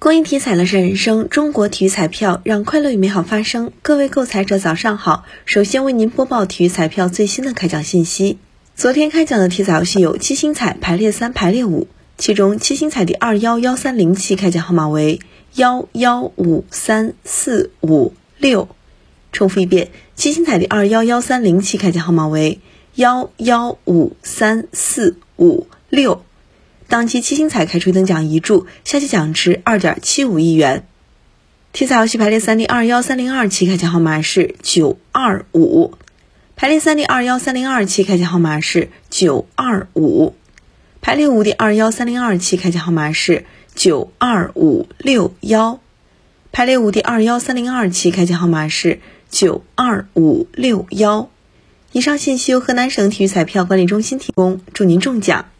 公益体彩乐善人生，中国体育彩票让快乐与美好发生。各位购彩者早上好，首先为您播报体育彩票最新的开奖信息。昨天开奖的体彩游戏有七星彩排列三、排列五，其中七星彩第二幺幺三零期开奖号码为幺幺五三四五六。重复一遍，七星彩第二幺幺三零期开奖号码为幺幺五三四五六。当期七星彩开出一等奖一注，下期奖池二点七五亿元。体彩游戏排列三 D 二幺三零二期开奖号码是九二五，排列三 D 二幺三零二期开奖号码是九二五，排列五第二幺三零二期开奖号码是九二五六幺，排列五第二幺三零二期开奖号码是九二五六幺。以上信息由河南省体育彩票管理中心提供，祝您中奖。